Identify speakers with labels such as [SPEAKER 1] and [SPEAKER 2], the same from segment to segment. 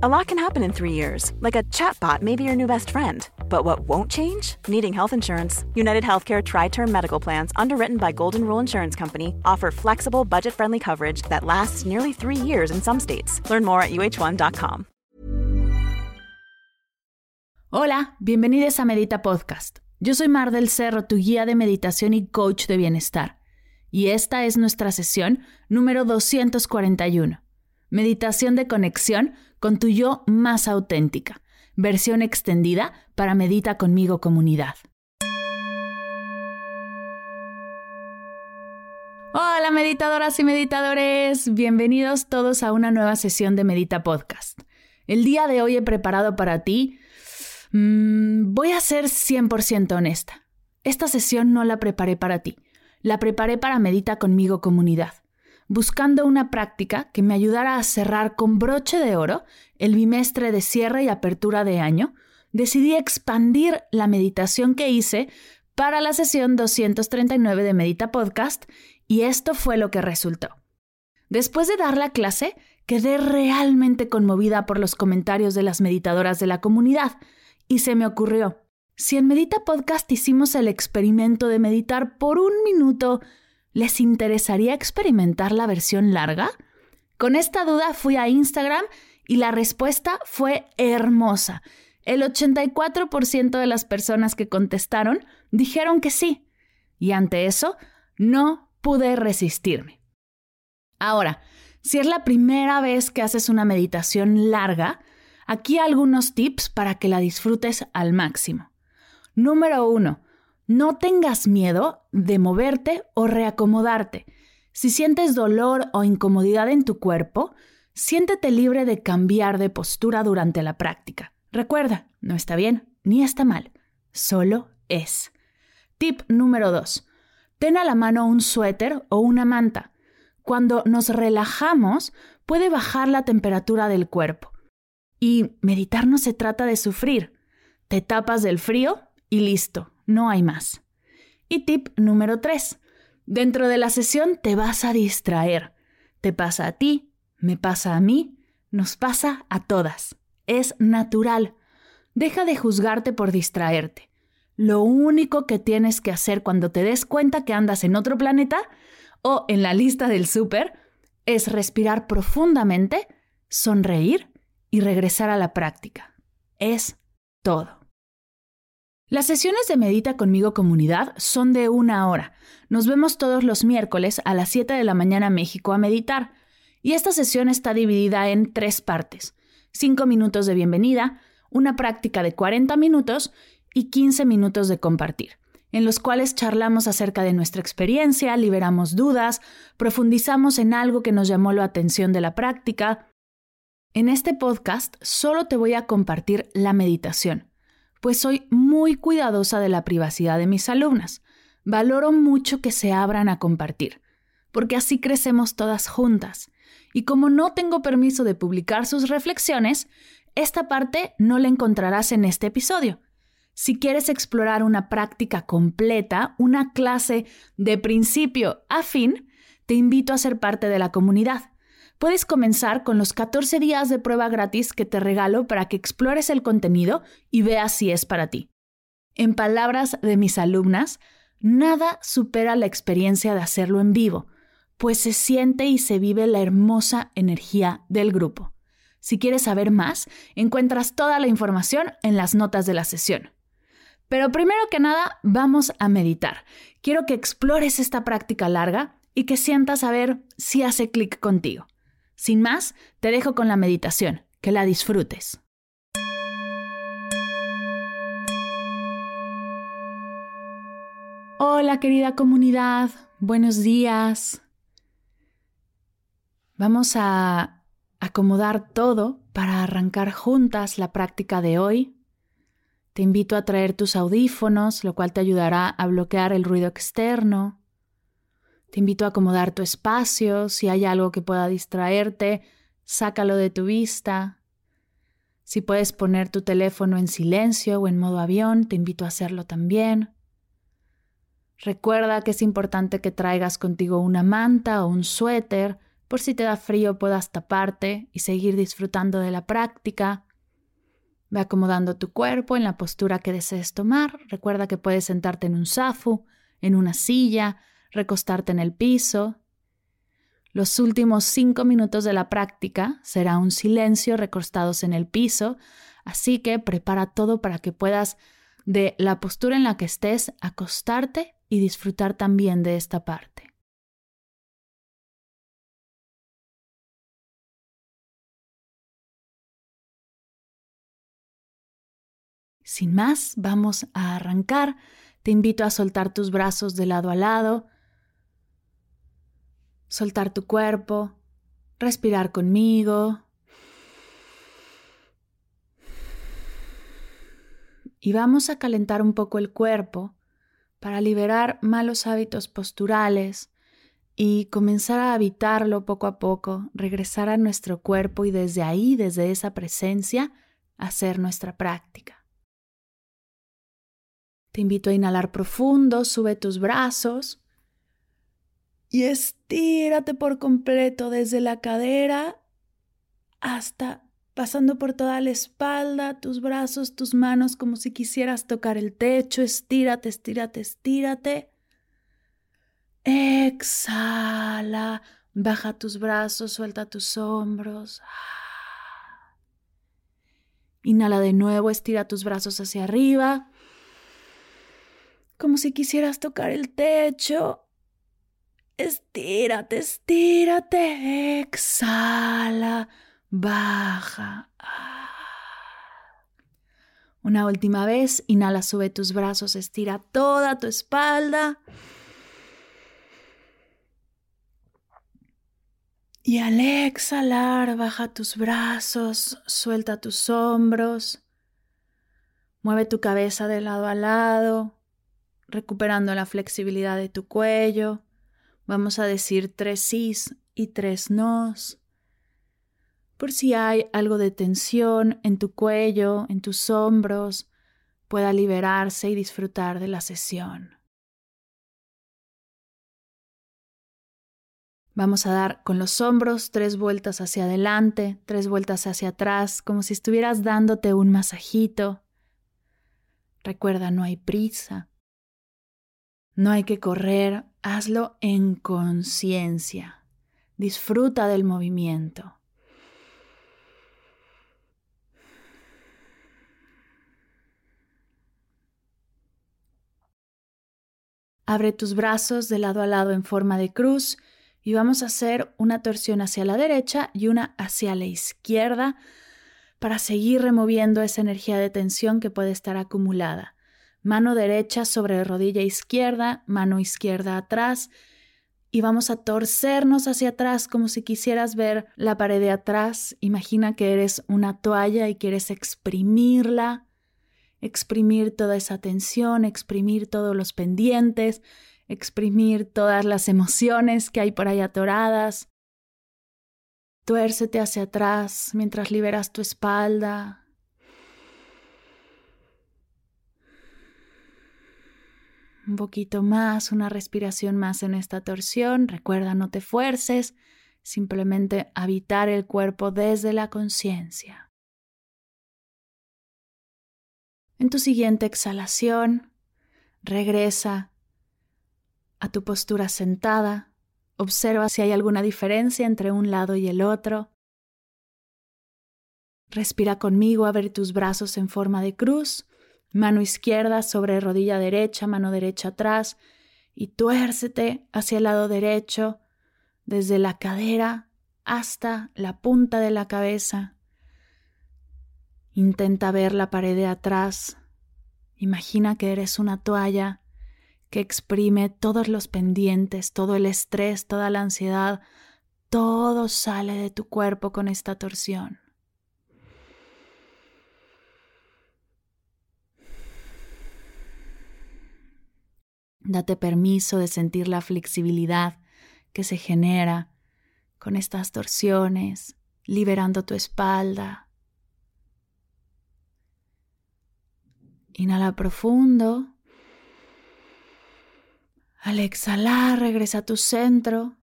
[SPEAKER 1] A lot can happen in three years, like a chatbot may be your new best friend. But what won't change? Needing health insurance. United Healthcare Tri Term Medical Plans, underwritten by Golden Rule Insurance Company, offer flexible, budget friendly coverage that lasts nearly three years in some states. Learn more at uh1.com.
[SPEAKER 2] Hola, bienvenidos a Medita Podcast. Yo soy Mar del Cerro, tu guía de meditación y coach de bienestar. Y esta es nuestra sesión número 241. Meditación de conexión con tu yo más auténtica. Versión extendida para Medita conmigo comunidad. Hola meditadoras y meditadores, bienvenidos todos a una nueva sesión de Medita Podcast. El día de hoy he preparado para ti, mmm, voy a ser 100% honesta. Esta sesión no la preparé para ti, la preparé para Medita conmigo comunidad buscando una práctica que me ayudara a cerrar con broche de oro el bimestre de cierre y apertura de año, decidí expandir la meditación que hice para la sesión 239 de Medita Podcast y esto fue lo que resultó. Después de dar la clase, quedé realmente conmovida por los comentarios de las meditadoras de la comunidad y se me ocurrió, si en Medita Podcast hicimos el experimento de meditar por un minuto ¿Les interesaría experimentar la versión larga? Con esta duda fui a Instagram y la respuesta fue hermosa. El 84% de las personas que contestaron dijeron que sí. Y ante eso, no pude resistirme. Ahora, si es la primera vez que haces una meditación larga, aquí algunos tips para que la disfrutes al máximo. Número uno, no tengas miedo de moverte o reacomodarte. Si sientes dolor o incomodidad en tu cuerpo, siéntete libre de cambiar de postura durante la práctica. Recuerda, no está bien ni está mal, solo es. Tip número 2. Ten a la mano un suéter o una manta. Cuando nos relajamos, puede bajar la temperatura del cuerpo. Y meditar no se trata de sufrir. Te tapas del frío y listo, no hay más. Y tip número 3. Dentro de la sesión te vas a distraer. Te pasa a ti, me pasa a mí, nos pasa a todas. Es natural. Deja de juzgarte por distraerte. Lo único que tienes que hacer cuando te des cuenta que andas en otro planeta o en la lista del súper es respirar profundamente, sonreír y regresar a la práctica. Es todo. Las sesiones de Medita conmigo comunidad son de una hora. Nos vemos todos los miércoles a las 7 de la mañana México a meditar. Y esta sesión está dividida en tres partes. 5 minutos de bienvenida, una práctica de 40 minutos y 15 minutos de compartir, en los cuales charlamos acerca de nuestra experiencia, liberamos dudas, profundizamos en algo que nos llamó la atención de la práctica. En este podcast solo te voy a compartir la meditación pues soy muy cuidadosa de la privacidad de mis alumnas. Valoro mucho que se abran a compartir, porque así crecemos todas juntas. Y como no tengo permiso de publicar sus reflexiones, esta parte no la encontrarás en este episodio. Si quieres explorar una práctica completa, una clase de principio a fin, te invito a ser parte de la comunidad. Puedes comenzar con los 14 días de prueba gratis que te regalo para que explores el contenido y veas si es para ti. En palabras de mis alumnas, nada supera la experiencia de hacerlo en vivo, pues se siente y se vive la hermosa energía del grupo. Si quieres saber más, encuentras toda la información en las notas de la sesión. Pero primero que nada, vamos a meditar. Quiero que explores esta práctica larga y que sientas a ver si hace clic contigo. Sin más, te dejo con la meditación. Que la disfrutes. Hola querida comunidad, buenos días. Vamos a acomodar todo para arrancar juntas la práctica de hoy. Te invito a traer tus audífonos, lo cual te ayudará a bloquear el ruido externo. Te invito a acomodar tu espacio, si hay algo que pueda distraerte, sácalo de tu vista. Si puedes poner tu teléfono en silencio o en modo avión, te invito a hacerlo también. Recuerda que es importante que traigas contigo una manta o un suéter Por si te da frío puedas taparte y seguir disfrutando de la práctica. Ve acomodando tu cuerpo en la postura que desees tomar. Recuerda que puedes sentarte en un zafu, en una silla, recostarte en el piso. Los últimos cinco minutos de la práctica será un silencio recostados en el piso, así que prepara todo para que puedas, de la postura en la que estés, acostarte y disfrutar también de esta parte. Sin más, vamos a arrancar. Te invito a soltar tus brazos de lado a lado, soltar tu cuerpo, respirar conmigo. Y vamos a calentar un poco el cuerpo para liberar malos hábitos posturales y comenzar a habitarlo poco a poco, regresar a nuestro cuerpo y desde ahí, desde esa presencia, hacer nuestra práctica. Te invito a inhalar profundo, sube tus brazos y estírate por completo desde la cadera hasta pasando por toda la espalda, tus brazos, tus manos como si quisieras tocar el techo. Estírate, estírate, estírate. Exhala, baja tus brazos, suelta tus hombros. Inhala de nuevo, estira tus brazos hacia arriba como si quisieras tocar el techo. Estírate, estírate, exhala, baja. Una última vez, inhala, sube tus brazos, estira toda tu espalda. Y al exhalar, baja tus brazos, suelta tus hombros, mueve tu cabeza de lado a lado, recuperando la flexibilidad de tu cuello. Vamos a decir tres sís y tres nos. Por si hay algo de tensión en tu cuello, en tus hombros, pueda liberarse y disfrutar de la sesión. Vamos a dar con los hombros tres vueltas hacia adelante, tres vueltas hacia atrás, como si estuvieras dándote un masajito. Recuerda, no hay prisa. No hay que correr, hazlo en conciencia. Disfruta del movimiento. Abre tus brazos de lado a lado en forma de cruz y vamos a hacer una torsión hacia la derecha y una hacia la izquierda para seguir removiendo esa energía de tensión que puede estar acumulada mano derecha sobre rodilla izquierda, mano izquierda atrás y vamos a torcernos hacia atrás como si quisieras ver la pared de atrás. Imagina que eres una toalla y quieres exprimirla, exprimir toda esa tensión, exprimir todos los pendientes, exprimir todas las emociones que hay por ahí atoradas. Tuércete hacia atrás mientras liberas tu espalda, Un poquito más, una respiración más en esta torsión. Recuerda, no te fuerces, simplemente habitar el cuerpo desde la conciencia. En tu siguiente exhalación, regresa a tu postura sentada. Observa si hay alguna diferencia entre un lado y el otro. Respira conmigo, abre tus brazos en forma de cruz mano izquierda sobre rodilla derecha, mano derecha atrás, y tuércete hacia el lado derecho, desde la cadera hasta la punta de la cabeza. Intenta ver la pared de atrás. Imagina que eres una toalla que exprime todos los pendientes, todo el estrés, toda la ansiedad, todo sale de tu cuerpo con esta torsión. Date permiso de sentir la flexibilidad que se genera con estas torsiones, liberando tu espalda. Inhala profundo. Al exhalar, regresa a tu centro.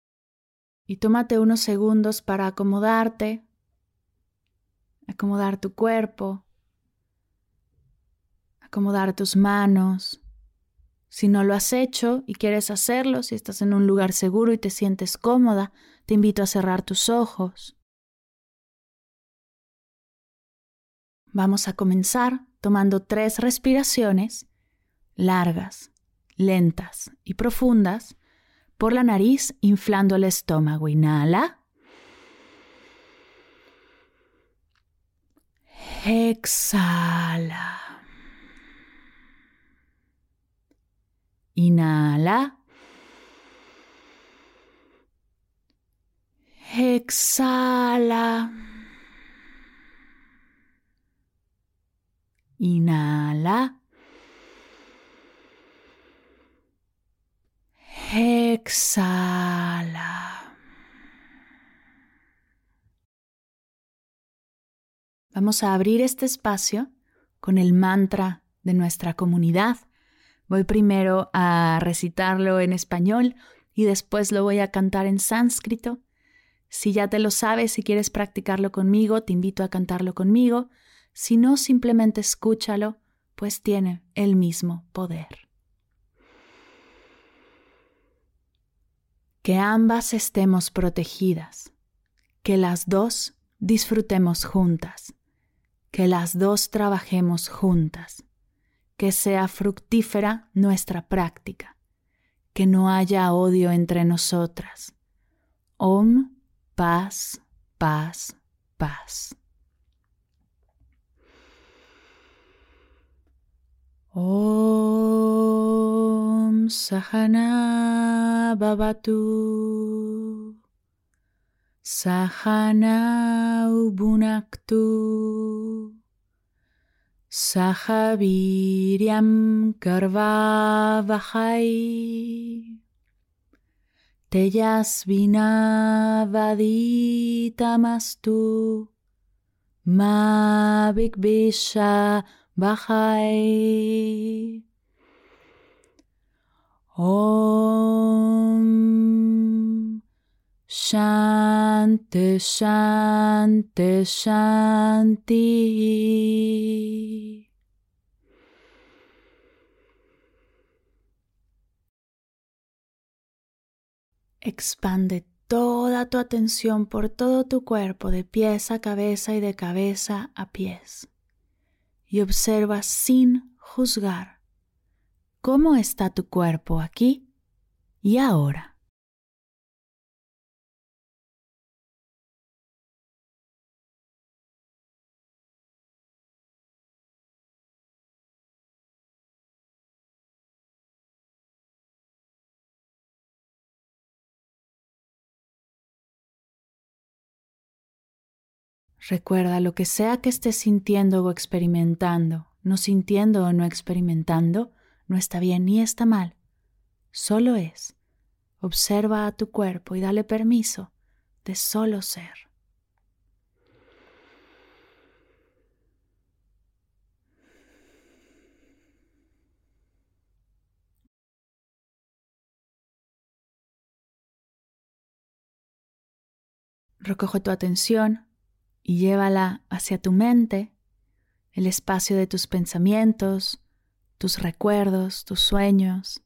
[SPEAKER 2] y tómate unos segundos para acomodarte, acomodar tu cuerpo, acomodar tus manos. Si no lo has hecho y quieres hacerlo, si estás en un lugar seguro y te sientes cómoda, te invito a cerrar tus ojos. Vamos a comenzar tomando tres respiraciones largas, lentas y profundas por la nariz, inflando el estómago. Inhala. Exhala. Inhala. Exhala. Inhala. Exhala. Vamos a abrir este espacio con el mantra de nuestra comunidad. Voy primero a recitarlo en español y después lo voy a cantar en sánscrito. Si ya te lo sabes y quieres practicarlo conmigo, te invito a cantarlo conmigo. Si no, simplemente escúchalo, pues tiene el mismo poder. Que ambas estemos protegidas, que las dos disfrutemos juntas, que las dos trabajemos juntas, que sea fructífera nuestra práctica, que no haya odio entre nosotras. Om, paz, paz, paz. Om Sahana Babatu Sahana Ubunaktu Sahaviryam Karvavahai. Tejasvinavaditamastu Mavikbisha Bahai Om Shante Shante Shanti. Expande toda tu atención por todo tu cuerpo, de pies a cabeza y de cabeza a pies y observa sin juzgar cómo está tu cuerpo aquí y ahora. Recuerda lo que sea que estés sintiendo o experimentando, no sintiendo o no experimentando, no está bien ni está mal, solo es. Observa a tu cuerpo y dale permiso de solo ser. Recoge tu atención y llévala hacia tu mente, el espacio de tus pensamientos, tus recuerdos, tus sueños,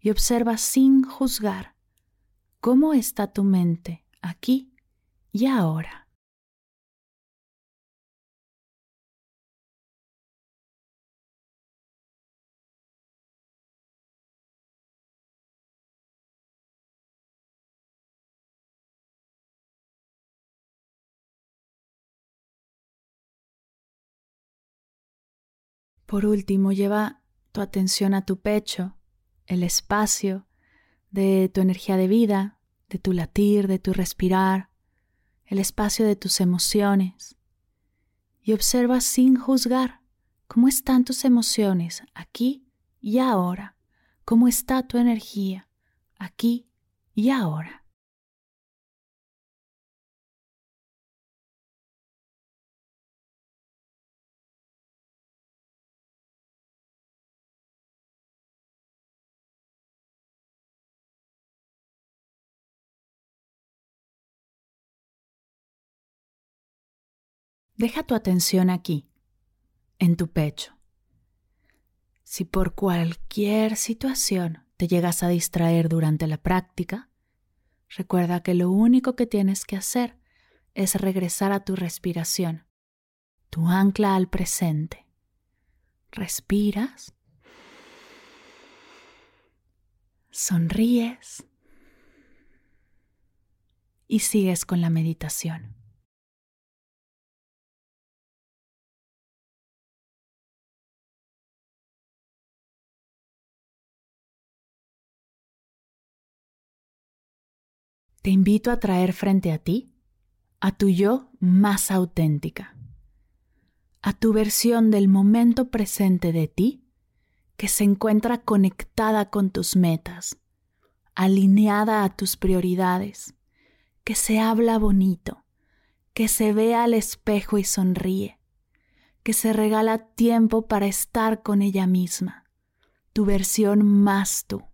[SPEAKER 2] y observa sin juzgar cómo está tu mente aquí y ahora. Por último, lleva tu atención a tu pecho, el espacio de tu energía de vida, de tu latir, de tu respirar, el espacio de tus emociones. Y observa sin juzgar cómo están tus emociones aquí y ahora, cómo está tu energía aquí y ahora. Deja tu atención aquí, en tu pecho. Si por cualquier situación te llegas a distraer durante la práctica, recuerda que lo único que tienes que hacer es regresar a tu respiración, tu ancla al presente. Respiras, sonríes y sigues con la meditación. Te invito a traer frente a ti a tu yo más auténtica, a tu versión del momento presente de ti que se encuentra conectada con tus metas, alineada a tus prioridades, que se habla bonito, que se ve al espejo y sonríe, que se regala tiempo para estar con ella misma, tu versión más tú.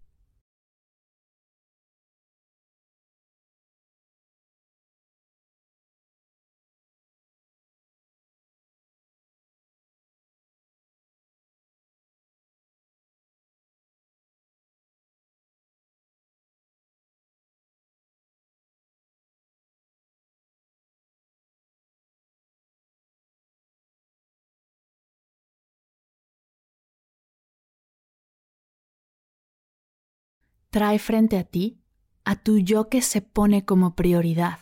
[SPEAKER 2] Trae frente a ti a tu yo que se pone como prioridad,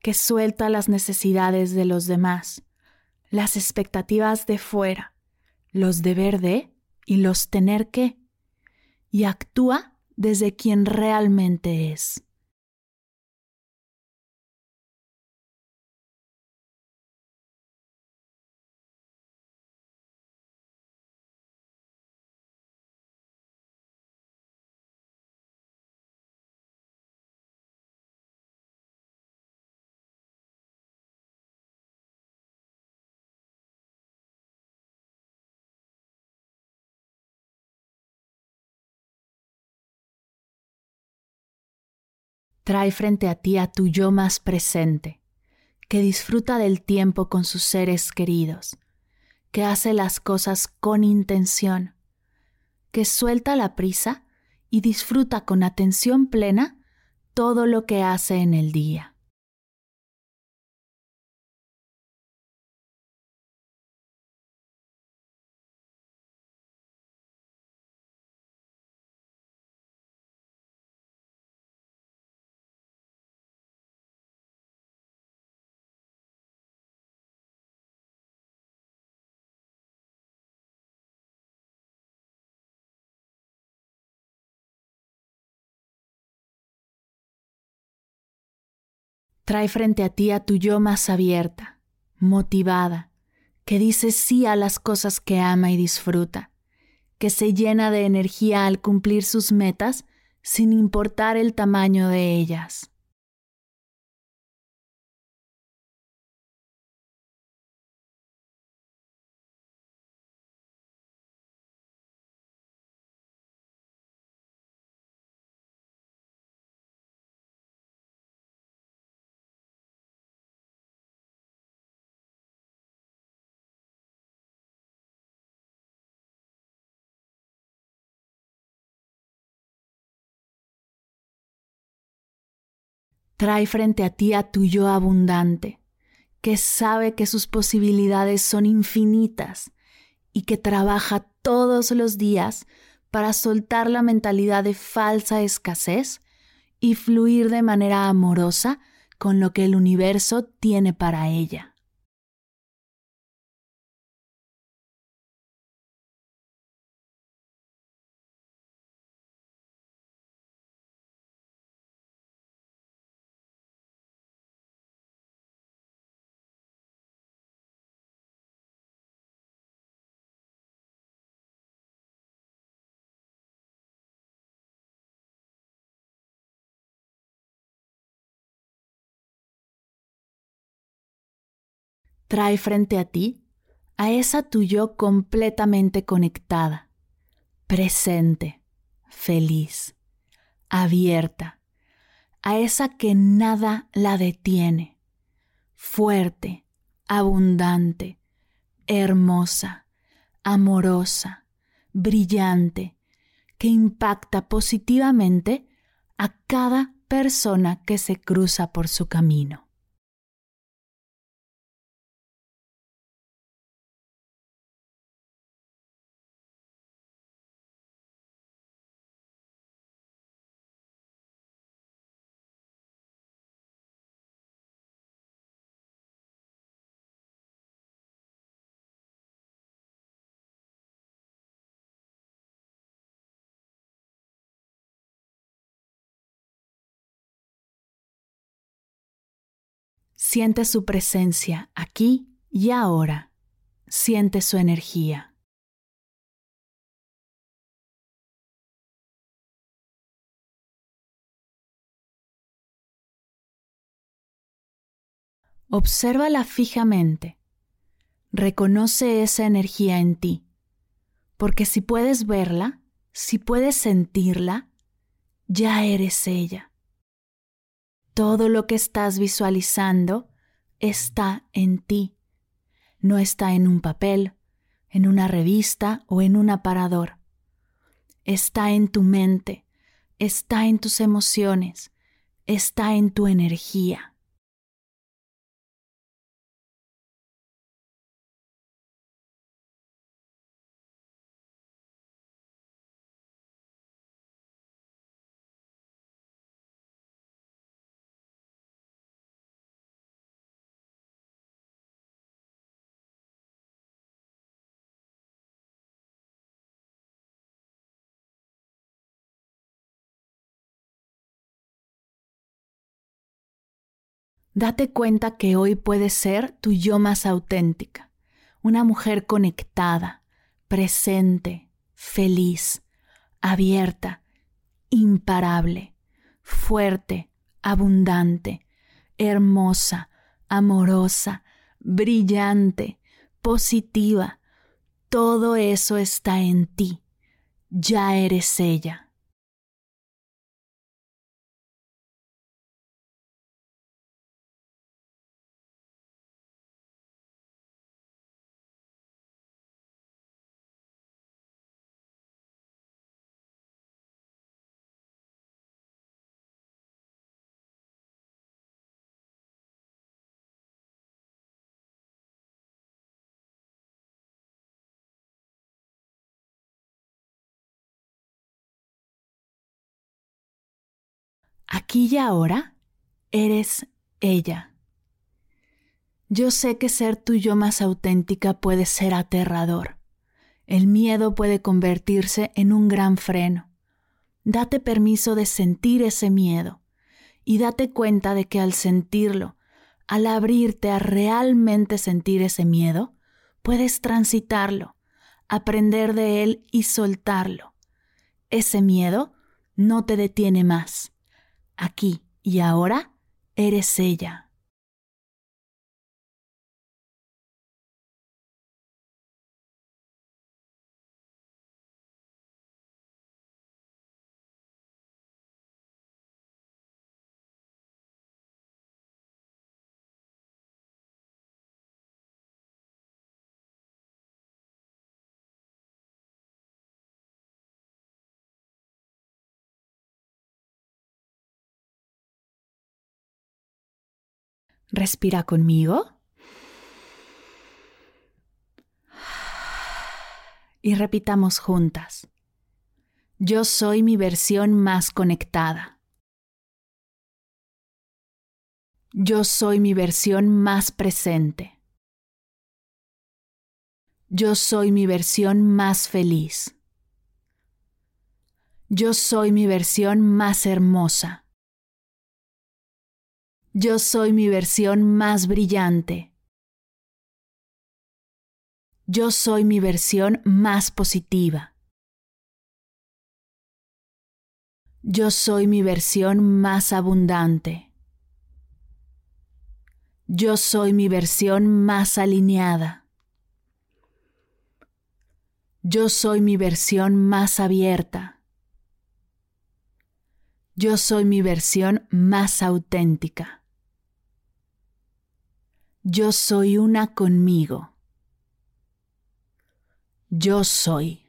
[SPEAKER 2] que suelta las necesidades de los demás, las expectativas de fuera, los deber de y los tener que, y actúa desde quien realmente es. Trae frente a ti a tu yo más presente, que disfruta del tiempo con sus seres queridos, que hace las cosas con intención, que suelta la prisa y disfruta con atención plena todo lo que hace en el día. Trae frente a ti a tu yo más abierta, motivada, que dice sí a las cosas que ama y disfruta, que se llena de energía al cumplir sus metas sin importar el tamaño de ellas. Trae frente a ti a tu yo abundante, que sabe que sus posibilidades son infinitas y que trabaja todos los días para soltar la mentalidad de falsa escasez y fluir de manera amorosa con lo que el universo tiene para ella. Trae frente a ti a esa tu yo completamente conectada, presente, feliz, abierta, a esa que nada la detiene, fuerte, abundante, hermosa, amorosa, brillante, que impacta positivamente a cada persona que se cruza por su camino. Siente su presencia aquí y ahora. Siente su energía. Obsérvala fijamente. Reconoce esa energía en ti, porque si puedes verla, si puedes sentirla, ya eres ella. Todo lo que estás visualizando está en ti. No está en un papel, en una revista o en un aparador. Está en tu mente, está en tus emociones, está en tu energía. Date cuenta que hoy puedes ser tu yo más auténtica, una mujer conectada, presente, feliz, abierta, imparable, fuerte, abundante, hermosa, amorosa, brillante, positiva. Todo eso está en ti. Ya eres ella. Aquí y ahora eres ella. Yo sé que ser tu yo más auténtica puede ser aterrador. El miedo puede convertirse en un gran freno. Date permiso de sentir ese miedo y date cuenta de que al sentirlo, al abrirte a realmente sentir ese miedo, puedes transitarlo, aprender de él y soltarlo. Ese miedo no te detiene más aquí y ahora eres ella. Respira conmigo. Y repitamos juntas. Yo soy mi versión más conectada. Yo soy mi versión más presente. Yo soy mi versión más feliz. Yo soy mi versión más hermosa. Yo soy mi versión más brillante. Yo soy mi versión más positiva. Yo soy mi versión más abundante. Yo soy mi versión más alineada. Yo soy mi versión más abierta. Yo soy mi versión más auténtica. Yo soy una conmigo. Yo soy.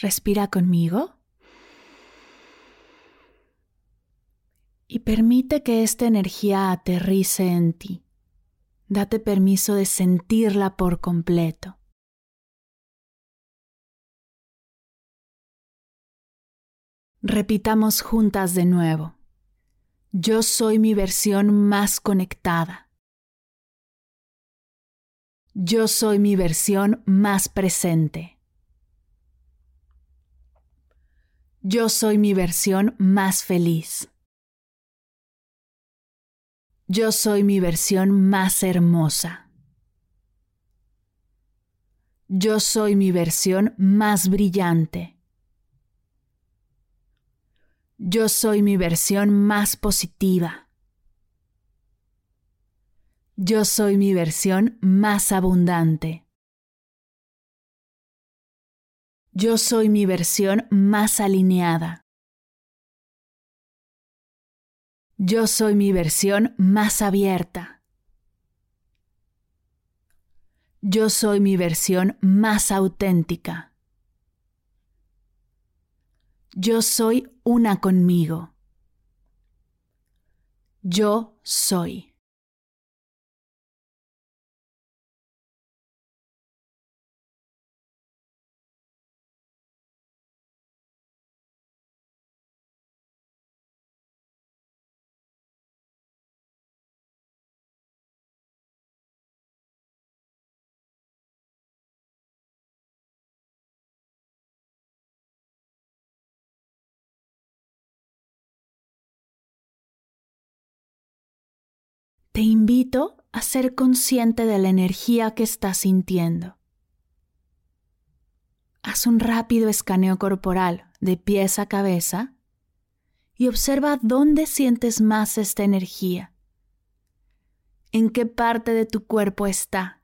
[SPEAKER 2] Respira conmigo. Y permite que esta energía aterrice en ti. Date permiso de sentirla por completo. Repitamos juntas de nuevo. Yo soy mi versión más conectada. Yo soy mi versión más presente. Yo soy mi versión más feliz. Yo soy mi versión más hermosa. Yo soy mi versión más brillante. Yo soy mi versión más positiva. Yo soy mi versión más abundante. Yo soy mi versión más alineada. Yo soy mi versión más abierta. Yo soy mi versión más auténtica. Yo soy una conmigo. Yo soy. Te invito a ser consciente de la energía que estás sintiendo. Haz un rápido escaneo corporal de pies a cabeza y observa dónde sientes más esta energía. ¿En qué parte de tu cuerpo está?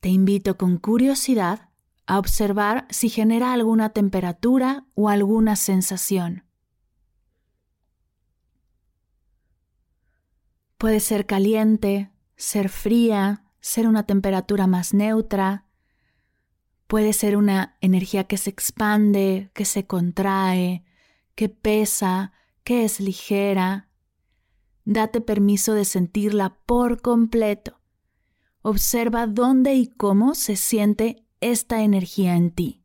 [SPEAKER 2] Te invito con curiosidad a observar si genera alguna temperatura o alguna sensación. Puede ser caliente, ser fría, ser una temperatura más neutra. Puede ser una energía que se expande, que se contrae, que pesa, que es ligera. Date permiso de sentirla por completo. Observa dónde y cómo se siente esta energía en ti.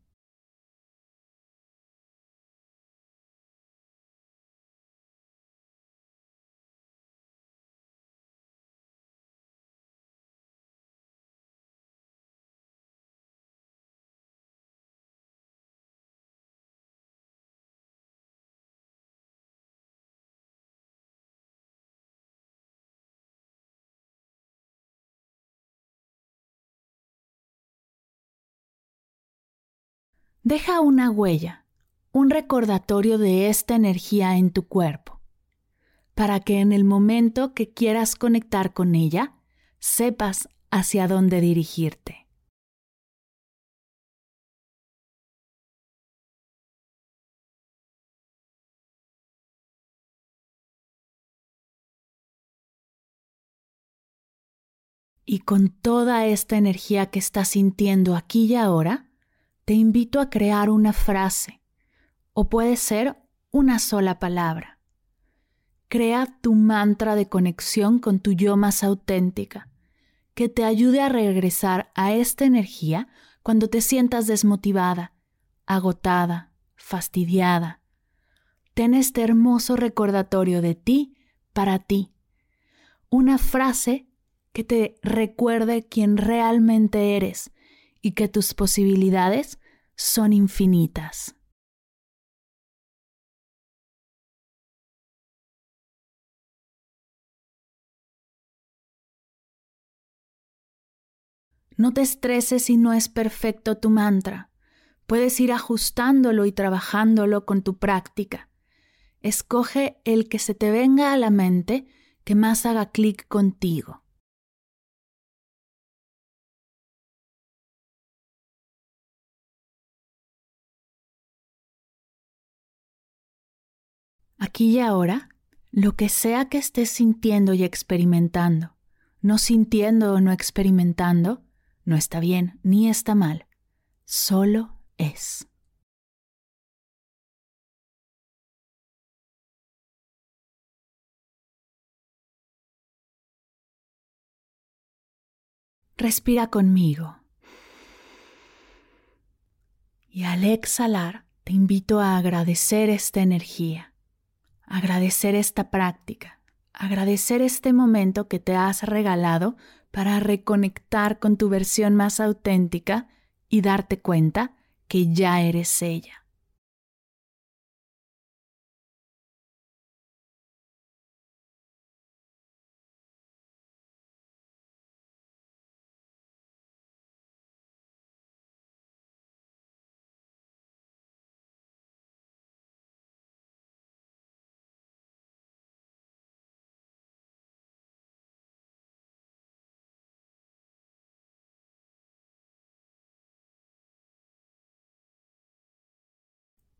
[SPEAKER 2] Deja una huella, un recordatorio de esta energía en tu cuerpo, para que en el momento que quieras conectar con ella, sepas hacia dónde dirigirte. Y con toda esta energía que estás sintiendo aquí y ahora, te invito a crear una frase o puede ser una sola palabra. Crea tu mantra de conexión con tu yo más auténtica, que te ayude a regresar a esta energía cuando te sientas desmotivada, agotada, fastidiada. Ten este hermoso recordatorio de ti para ti. Una frase que te recuerde quién realmente eres y que tus posibilidades son infinitas. No te estreses si no es perfecto tu mantra. Puedes ir ajustándolo y trabajándolo con tu práctica. Escoge el que se te venga a la mente que más haga clic contigo. Aquí y ahora, lo que sea que estés sintiendo y experimentando, no sintiendo o no experimentando, no está bien ni está mal, solo es. Respira conmigo. Y al exhalar, te invito a agradecer esta energía agradecer esta práctica, agradecer este momento que te has regalado para reconectar con tu versión más auténtica y darte cuenta que ya eres ella.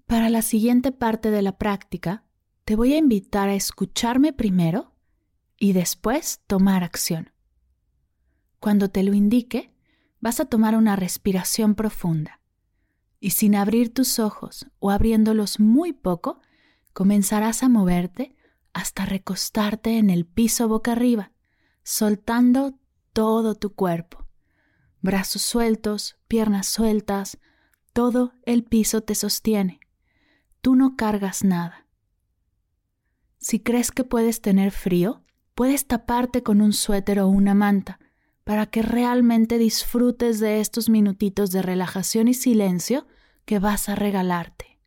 [SPEAKER 2] Para la siguiente parte de la práctica, te voy a invitar a escucharme primero y después tomar acción. Cuando te lo indique, vas a tomar una respiración profunda y sin abrir tus ojos o abriéndolos muy poco, comenzarás a moverte hasta recostarte en el piso boca arriba, soltando todo tu cuerpo. Brazos sueltos, piernas sueltas, todo el piso te sostiene tú no cargas nada. Si crees que puedes tener frío, puedes taparte con un suéter o una manta para que realmente disfrutes de estos minutitos de relajación y silencio que vas a regalarte.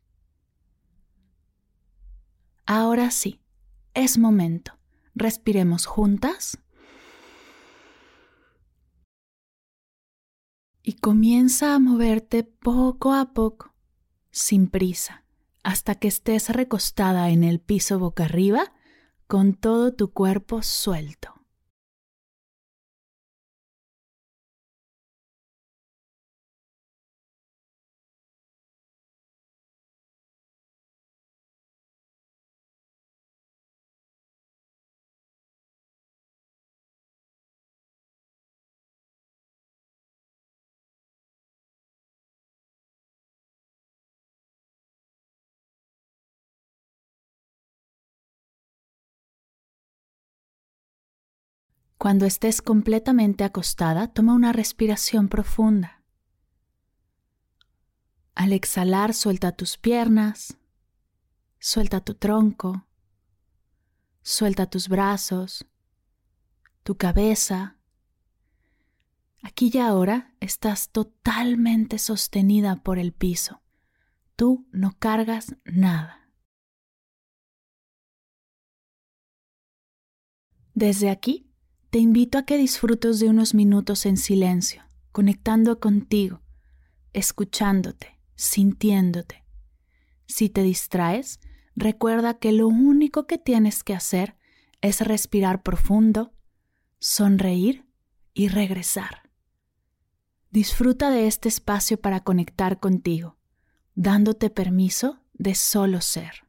[SPEAKER 2] Ahora sí, es momento. Respiremos juntas. Y comienza a moverte poco a poco, sin prisa hasta que estés recostada en el piso boca arriba con todo tu cuerpo suelto. Cuando estés completamente acostada, toma una respiración profunda. Al exhalar, suelta tus piernas, suelta tu tronco, suelta tus brazos, tu cabeza. Aquí y ahora estás totalmente sostenida por el piso. Tú no cargas nada. Desde aquí te invito a que disfrutes de unos minutos en silencio, conectando contigo, escuchándote, sintiéndote. Si te distraes, recuerda que lo único que tienes que hacer es respirar profundo, sonreír y regresar. Disfruta de este espacio para conectar contigo, dándote permiso de solo ser.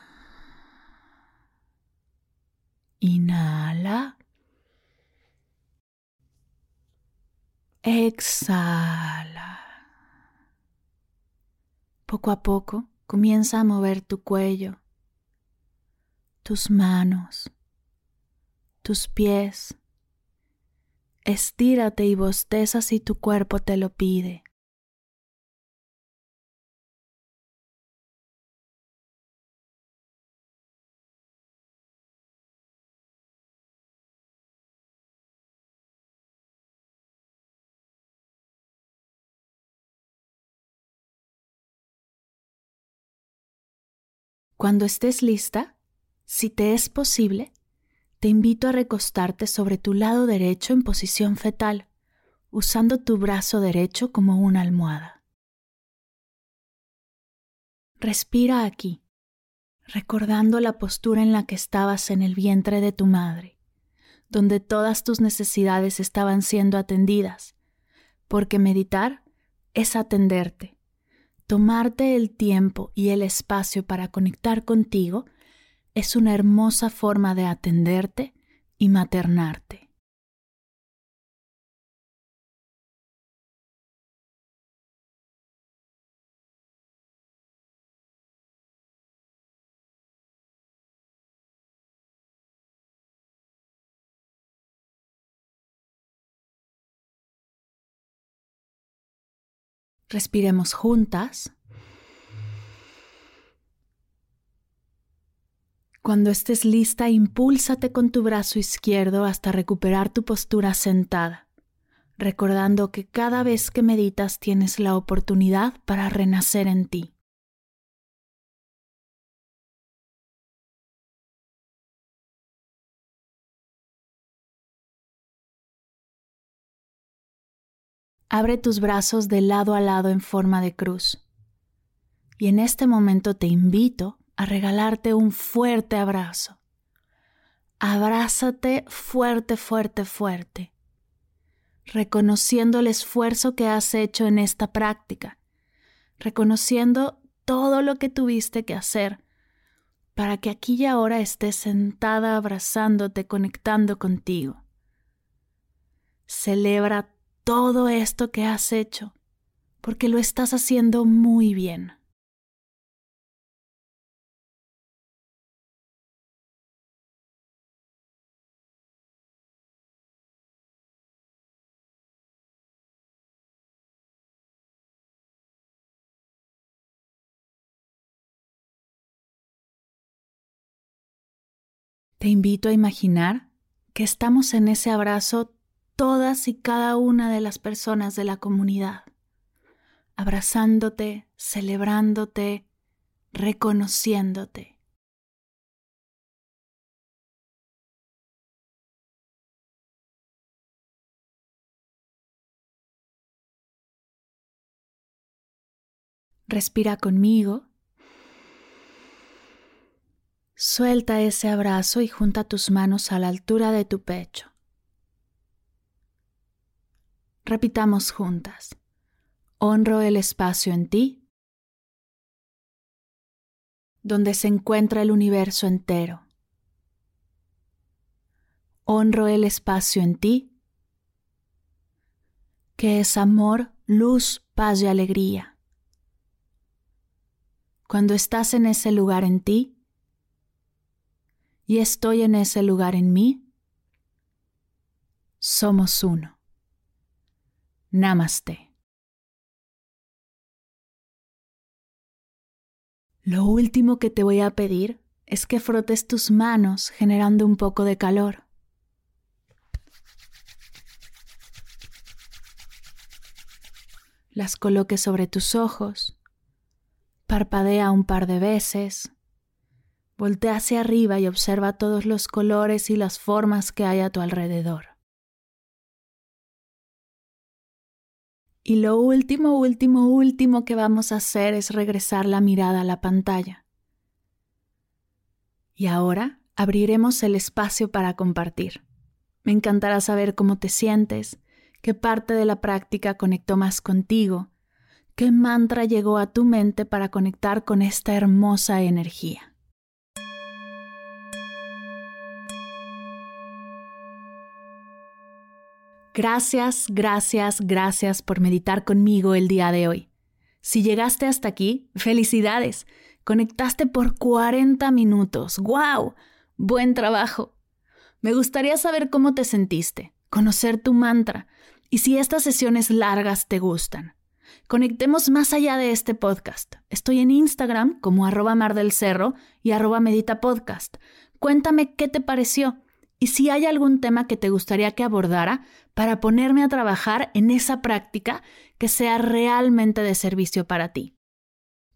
[SPEAKER 2] Inhala. Exhala. Poco a poco comienza a mover tu cuello, tus manos, tus pies. Estírate y bosteza si tu cuerpo te lo pide. Cuando estés lista, si te es posible, te invito a recostarte sobre tu lado derecho en posición fetal, usando tu brazo derecho como una almohada. Respira aquí, recordando la postura en la que estabas en el vientre de tu madre, donde todas tus necesidades estaban siendo atendidas, porque meditar es atenderte Tomarte el tiempo y el espacio para conectar contigo es una hermosa forma de atenderte y maternarte. Respiremos juntas. Cuando estés lista, impúlsate con tu brazo izquierdo hasta recuperar tu postura sentada, recordando que cada vez que meditas tienes la oportunidad para renacer en ti. Abre tus brazos de lado a lado en forma de cruz. Y en este momento te invito a regalarte un fuerte abrazo. Abrázate fuerte, fuerte, fuerte, reconociendo el esfuerzo que has hecho en esta práctica, reconociendo todo lo que tuviste que hacer para que aquí y ahora estés sentada abrazándote, conectando contigo. Celebra todo esto que has hecho, porque lo estás haciendo muy bien. Te invito a imaginar que estamos en ese abrazo todas y cada una de las personas de la comunidad, abrazándote, celebrándote, reconociéndote. Respira conmigo. Suelta ese abrazo y junta tus manos a la altura de tu pecho. Repitamos juntas. Honro el espacio en ti, donde se encuentra el universo entero. Honro el espacio en ti, que es amor, luz, paz y alegría. Cuando estás en ese lugar en ti, y estoy en ese lugar en mí, somos uno. Namaste. Lo último que te voy a pedir es que frotes tus manos generando un poco de calor. Las coloques sobre tus ojos. Parpadea un par de veces. Voltea hacia arriba y observa todos los colores y las formas que hay a tu alrededor. Y lo último, último, último que vamos a hacer es regresar la mirada a la pantalla. Y ahora abriremos el espacio para compartir. Me encantará saber cómo te sientes, qué parte de la práctica conectó más contigo, qué mantra llegó a tu mente para conectar con esta hermosa energía. Gracias, gracias, gracias por meditar conmigo el día de hoy. Si llegaste hasta aquí, felicidades. Conectaste por 40 minutos. ¡Wow! Buen trabajo. Me gustaría saber cómo te sentiste, conocer tu mantra y si estas sesiones largas te gustan. Conectemos más allá de este podcast. Estoy en Instagram como arroba mar del cerro y arroba medita podcast. Cuéntame qué te pareció y si hay algún tema que te gustaría que abordara para ponerme a trabajar en esa práctica que sea realmente de servicio para ti.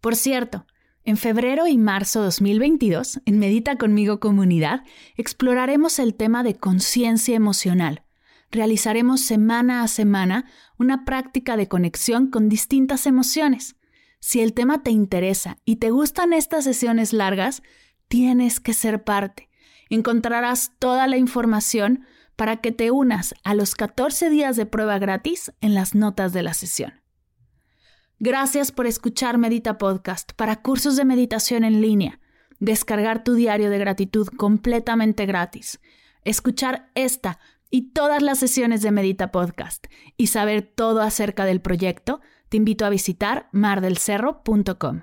[SPEAKER 2] Por cierto, en febrero y marzo 2022, en Medita conmigo comunidad, exploraremos el tema de conciencia emocional. Realizaremos semana a semana una práctica de conexión con distintas emociones. Si el tema te interesa y te gustan estas sesiones largas, tienes que ser parte. Encontrarás toda la información para que te unas a los 14 días de prueba gratis en las notas de la sesión. Gracias por escuchar Medita Podcast para cursos de meditación en línea, descargar tu diario de gratitud completamente gratis, escuchar esta y todas las sesiones de Medita Podcast y saber todo acerca del proyecto, te invito a visitar mardelcerro.com.